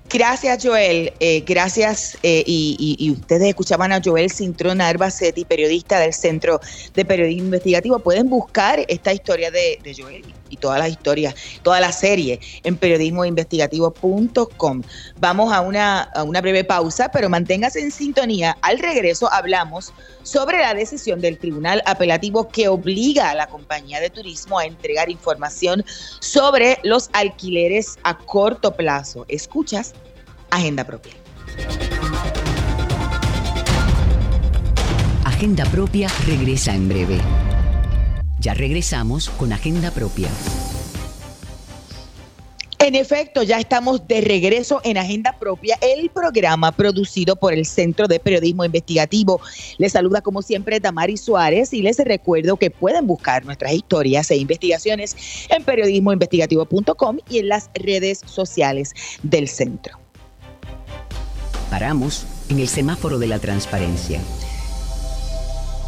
[SPEAKER 1] Gracias, Joel. Eh, gracias. eh, y, ustedes escuchaban a Joel Cintrón Arbacetti, periodista del Centro de Periodismo Investigativo. Pueden buscar esta historia de, de Joel y todas las historias, toda la serie en periodismoinvestigativo.com. Vamos a una, a una breve pausa, pero manténgase en sintonía. Al regreso hablamos sobre la decisión del Tribunal Apelativo que obliga a la compañía de turismo a entregar información sobre los alquileres a corto plazo. Escuchas Agenda Propia.
[SPEAKER 2] Agenda Propia regresa en breve. Ya regresamos con Agenda Propia.
[SPEAKER 1] En efecto, ya estamos de regreso en Agenda Propia, el programa producido por el Centro de Periodismo Investigativo. Les saluda como siempre Tamari Suárez y les recuerdo que pueden buscar nuestras historias e investigaciones en periodismoinvestigativo.com y en las redes sociales del centro.
[SPEAKER 2] Paramos en el semáforo de la transparencia.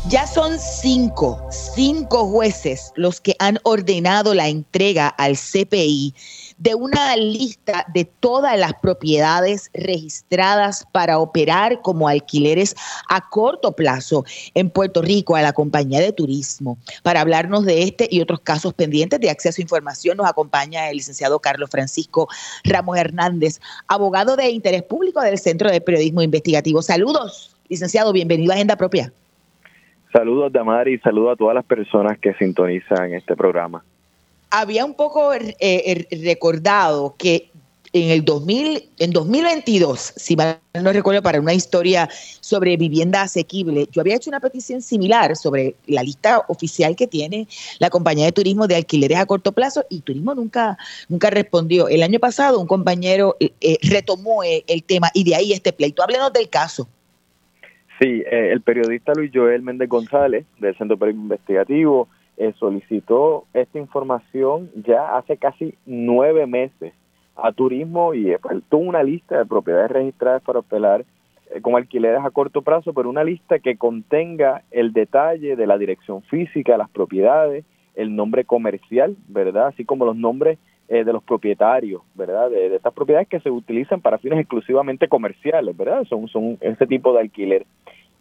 [SPEAKER 1] Ya son cinco, cinco jueces los que han ordenado la entrega al CPI de una lista de todas las propiedades registradas para operar como alquileres a corto plazo en Puerto Rico a la compañía de turismo. Para hablarnos de este y otros casos pendientes de acceso a información nos acompaña el licenciado Carlos Francisco Ramos Hernández, abogado de interés público del Centro de Periodismo Investigativo. Saludos, licenciado, bienvenido a Agenda Propia.
[SPEAKER 24] Saludos, Damari, y saludos a todas las personas que sintonizan este programa.
[SPEAKER 1] Había un poco eh, eh, recordado que en el 2000, en 2022, si mal no recuerdo, para una historia sobre vivienda asequible, yo había hecho una petición similar sobre la lista oficial que tiene la compañía de turismo de alquileres a corto plazo y turismo nunca, nunca respondió. El año pasado un compañero eh, retomó el tema y de ahí este pleito. Háblenos del caso.
[SPEAKER 24] Sí, eh, el periodista Luis Joel Méndez González, del Centro Periodismo Investigativo, eh, solicitó esta información ya hace casi nueve meses a Turismo y eh, pues, tuvo una lista de propiedades registradas para operar con alquileres a corto plazo, pero una lista que contenga el detalle de la dirección física las propiedades, el nombre comercial, ¿verdad? Así como los nombres de los propietarios, ¿verdad? De, de, estas propiedades que se utilizan para fines exclusivamente comerciales, ¿verdad? Son, son ese tipo de alquiler.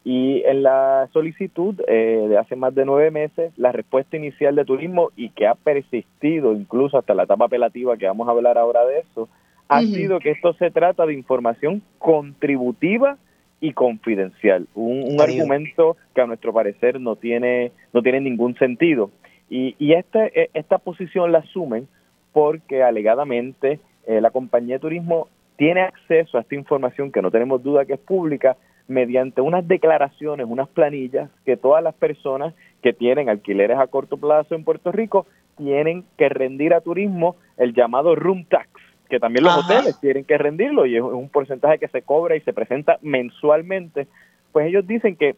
[SPEAKER 24] Y en la solicitud eh, de hace más de nueve meses, la respuesta inicial de turismo y que ha persistido incluso hasta la etapa apelativa, que vamos a hablar ahora de eso, ha sido que esto se trata de información contributiva y confidencial, un, argumento que a nuestro parecer no tiene no tiene ningún sentido. Y, y esta, e, esta posición la asumen porque alegadamente eh, la compañía de turismo tiene acceso a esta información que no tenemos duda que es pública mediante unas declaraciones, unas planillas que todas las personas que tienen alquileres a corto plazo en Puerto Rico tienen que rendir a turismo el llamado room tax, que también los hoteles tienen que rendirlo y es un porcentaje que se cobra y se presenta mensualmente. Pues ellos dicen que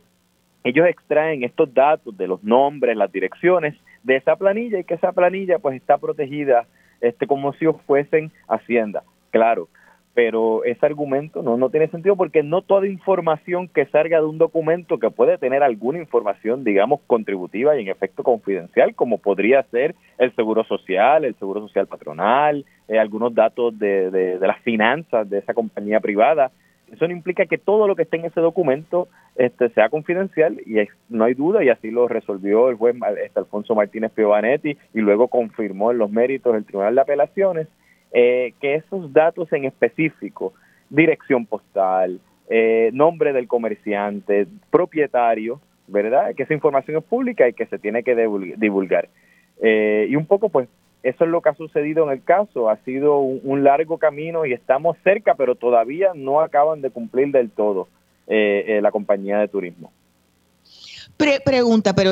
[SPEAKER 24] ellos extraen estos datos de los nombres, las direcciones de esa planilla y que esa planilla pues está protegida este como si fuesen hacienda. Claro, pero ese argumento no, no tiene sentido porque no toda información que salga de un documento que puede tener alguna información, digamos, contributiva y en efecto confidencial, como podría ser el seguro social, el seguro social patronal, eh, algunos datos de, de, las finanzas de esa compañía privada, eso no implica que todo lo que esté en ese documento este, sea confidencial y no hay duda y así lo resolvió el juez este, Alfonso Martínez Piovanetti y luego confirmó en los méritos del Tribunal de Apelaciones eh, que esos datos en específico, dirección postal, eh, nombre del comerciante, propietario, ¿verdad? Que esa información es pública y que se tiene que divulgar. Eh, y un poco, pues, eso es lo que ha sucedido en el caso. Ha sido un, largo camino y estamos cerca, pero todavía no acaban de cumplir del todo la compañía de turismo.
[SPEAKER 1] pregunta, pero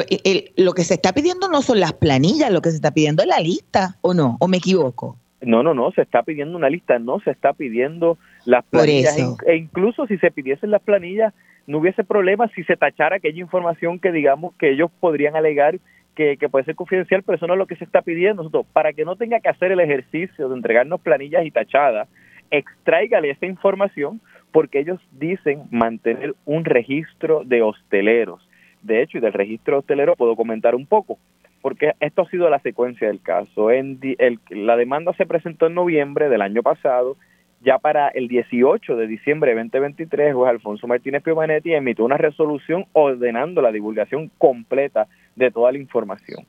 [SPEAKER 1] lo que se está pidiendo no son las planillas, lo que se está pidiendo es la lista, ¿o no? ¿O me equivoco?
[SPEAKER 24] No, no, no, se está pidiendo una lista, no se está pidiendo las planillas. E incluso si se pidiesen las planillas, no hubiese problema si se tachara aquella información que digamos que ellos podrían alegar que, que, puede ser confidencial, pero eso no es lo que se está pidiendo nosotros. Para que no tenga que hacer el ejercicio de entregarnos planillas y tachadas, extraígale esa información porque ellos dicen mantener un registro de hosteleros. De hecho, y del registro hostelero puedo comentar un poco porque esto ha sido la secuencia del caso. En el, la demanda se presentó en noviembre del año pasado. Ya para el 18 de diciembre de 2023, juez Alfonso Martínez Piomanetti emitió una resolución ordenando la divulgación completa de toda la información.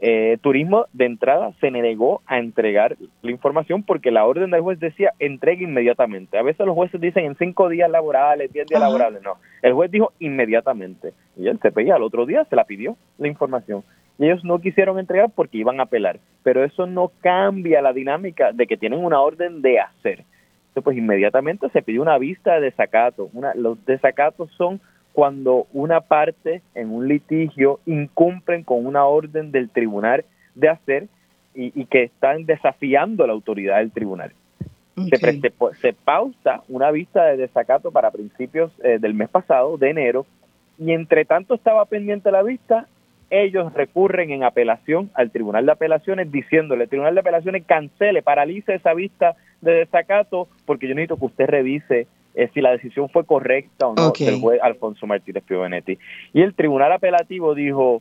[SPEAKER 24] Eh, turismo de entrada se negó a entregar la información porque la orden del juez decía entregue inmediatamente. A veces los jueces dicen en cinco días laborales, diez días laborales. No, el juez dijo inmediatamente. Y el CPI al otro día se la pidió la información ellos no quisieron entregar porque iban a apelar. Pero eso no cambia la dinámica de que tienen una orden de hacer. Entonces, pues inmediatamente se pidió una vista de desacato. Una, los desacatos son cuando una parte en un litigio incumplen con una orden del tribunal de hacer y, que están desafiando la autoridad del tribunal. Se, se, pausa una vista de desacato para principios eh, del mes pasado, de enero, y entre tanto estaba pendiente la vista, ellos recurren en apelación al Tribunal de Apelaciones diciéndole, el Tribunal de Apelaciones cancele, paralice esa vista de desacato porque yo necesito que usted revise eh, si la decisión fue correcta o no
[SPEAKER 1] Ok.
[SPEAKER 24] del juez Alfonso Martínez Piovanetti. Y el tribunal apelativo dijo,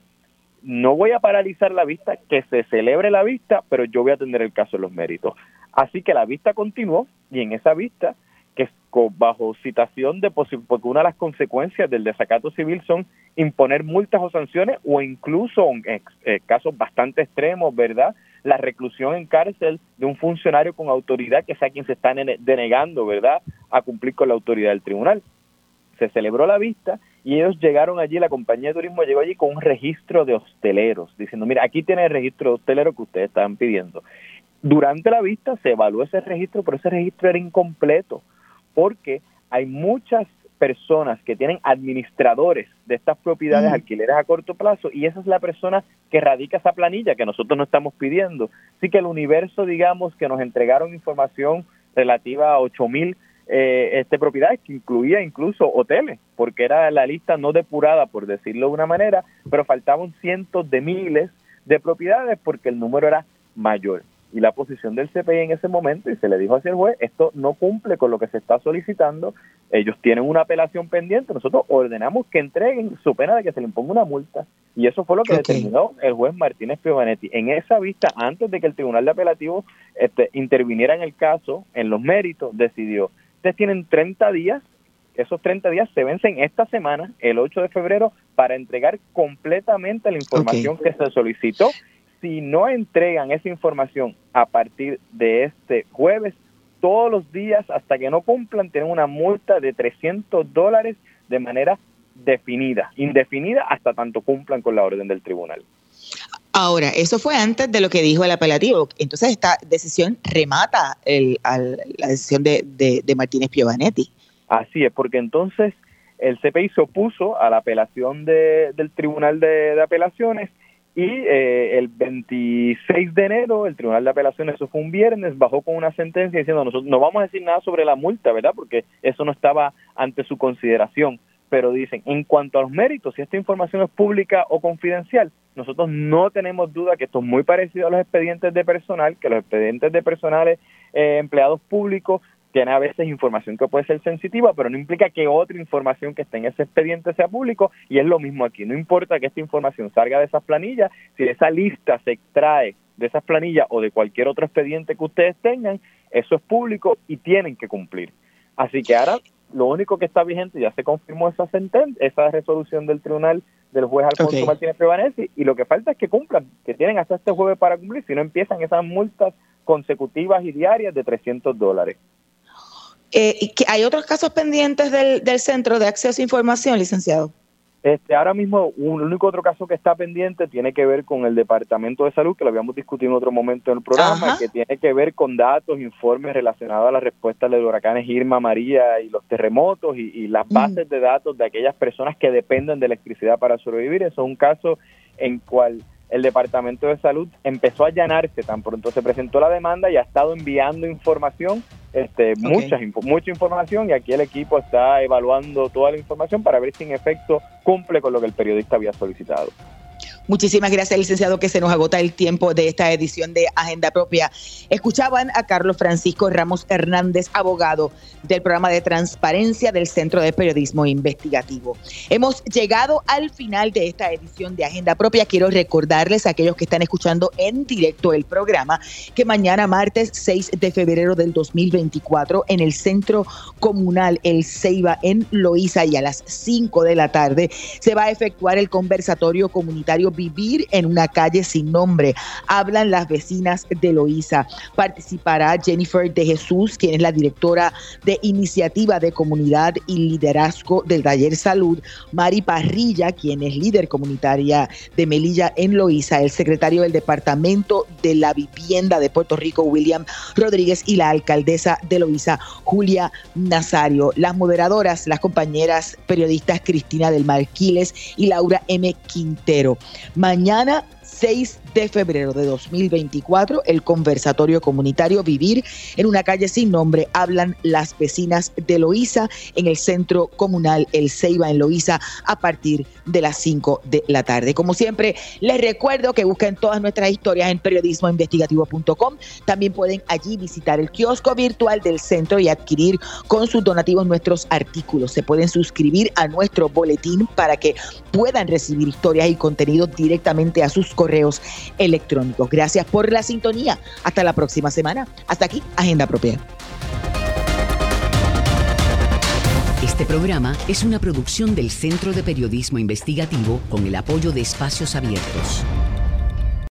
[SPEAKER 24] no voy a paralizar la vista, que se celebre la vista, pero yo voy a atender el caso en los méritos. Así que la vista continuó y en esa vista, que bajo citación de porque una de las consecuencias del desacato civil son imponer multas o sanciones o incluso en eh, casos bastante extremos, ¿verdad? La reclusión en cárcel de un funcionario con autoridad que sea quien se está denegando, ¿verdad?, a cumplir con la autoridad del tribunal se celebró la vista y ellos llegaron allí, la compañía de turismo llegó allí con un registro de hosteleros, diciendo, mira, aquí tiene el registro de hostelero que ustedes estaban pidiendo. Durante la vista se evaluó ese registro, pero ese registro era incompleto, porque hay muchas personas que tienen administradores de estas propiedades
[SPEAKER 25] Mm.
[SPEAKER 24] alquileres a corto plazo y esa es la persona que radica esa planilla que nosotros no estamos pidiendo. Así que el universo, digamos, que nos entregaron información relativa a 8 mil eh, este, propiedades que incluía incluso hoteles, porque era la lista no depurada, por decirlo de una manera, pero faltaban cientos de miles de propiedades porque el número era mayor. Y la posición del CPI en ese momento, y se le dijo hacia el juez, esto no cumple con lo que se está solicitando, ellos tienen una apelación pendiente, nosotros ordenamos que entreguen su pena de que se le imponga una multa. Y eso fue lo que determinó el juez Martínez Piovanetti. En esa vista, antes de que el Tribunal de Apelativo este, interviniera en el caso, en los méritos, decidió, ustedes tienen 30 días, esos 30 días se vencen esta semana, el 8 de febrero, para entregar completamente la información que se solicitó. Si no entregan esa información a partir de este jueves, todos los días hasta que no cumplan tienen una multa de 300 dólares de manera definida, indefinida hasta tanto cumplan con la orden del tribunal.
[SPEAKER 1] Ahora, eso fue antes de lo que dijo el apelativo. Entonces, esta decisión remata el- al- la decisión de, de- de Martínez Piovanetti.
[SPEAKER 24] Así es, porque entonces el CPI se opuso a la apelación de- del Tribunal de, de Apelaciones y eh, el 26 de enero el Tribunal de Apelaciones, eso fue un viernes, bajó con una sentencia diciendo nosotros no vamos a decir nada sobre la multa, ¿verdad? Porque eso no estaba ante su consideración. Pero dicen, en cuanto a los méritos, si esta información es pública o confidencial, nosotros no tenemos duda que esto es muy parecido a los expedientes de personal, que los expedientes de personales eh, empleados públicos tiene a veces información que puede ser sensitiva, pero no implica que otra información que esté en ese expediente sea público y es lo mismo aquí. No importa que esta información salga de esas planillas, si esa lista se extrae de esas planillas o de cualquier otro expediente que ustedes tengan, eso es público y tienen que cumplir. Así que ahora lo único que está vigente, ya se confirmó esa sentencia, esa resolución del tribunal del juez Alfonso. Martínez Prevanesi y lo que falta es que cumplan, que tienen hasta este jueves para cumplir, si no empiezan esas multas consecutivas y diarias de 300 dólares.
[SPEAKER 1] Eh, y que ¿Hay otros casos pendientes del, del Centro de Acceso a Información, licenciado?
[SPEAKER 24] Este, ahora mismo, un, el único otro caso que está pendiente tiene que ver con el Departamento de Salud, que lo habíamos discutido en otro momento en el programa,
[SPEAKER 1] Ajá.
[SPEAKER 24] que tiene que ver con datos, informes relacionados a la respuesta de los huracanes Irma, María y los terremotos y, y las bases de datos de aquellas personas que dependen de electricidad para sobrevivir. Eso es un caso en cual el Departamento de Salud empezó a allanarse tan pronto se presentó la demanda y ha estado enviando información, este, muchas mucha información y aquí el equipo está evaluando toda la información para ver si en efecto cumple con lo que el periodista había solicitado.
[SPEAKER 1] Muchísimas gracias, licenciado, que se nos agota el tiempo de esta edición de Agenda Propia. Escuchaban a Carlos Francisco Ramos Hernández, abogado del programa de transparencia del Centro de Periodismo Investigativo. Hemos llegado al final de esta edición de Agenda Propia. Quiero recordarles a aquellos que están escuchando en directo el programa que mañana, martes 6 de febrero del 2024, en el Centro Comunal El Ceiba en Loíza y a las 5 de la tarde, se va a efectuar el conversatorio comunitario Vivir en una calle sin nombre. Hablan las vecinas de Loíza. Participará Jennifer de Jesús, quien es la directora de Iniciativa de Comunidad y Liderazgo del Taller Salud. Mari Parrilla, quien es líder comunitaria de Melilla en Loíza. El secretario del Departamento de la Vivienda de Puerto Rico, William Rodríguez, y la alcaldesa de Loíza, Julia Nazario. Las moderadoras, las compañeras periodistas Cristina del Marquiles y Laura M. Quintero. Mañana 6 de febrero de 2024, el conversatorio comunitario Vivir en una calle sin nombre. Hablan las vecinas de Loíza en el centro comunal El Ceiba en Loíza a partir de las 5 de la tarde. Como siempre, les recuerdo que busquen todas nuestras historias en periodismoinvestigativo.com. También pueden allí visitar el kiosco virtual del centro y adquirir con sus donativos nuestros artículos. Se pueden suscribir a nuestro boletín para que puedan recibir historias y contenidos directamente a sus correos electrónicos. Gracias por la sintonía. Hasta la próxima semana. Hasta aquí, Agenda Propia.
[SPEAKER 2] Este programa es una producción del Centro de Periodismo Investigativo con el apoyo de Espacios Abiertos.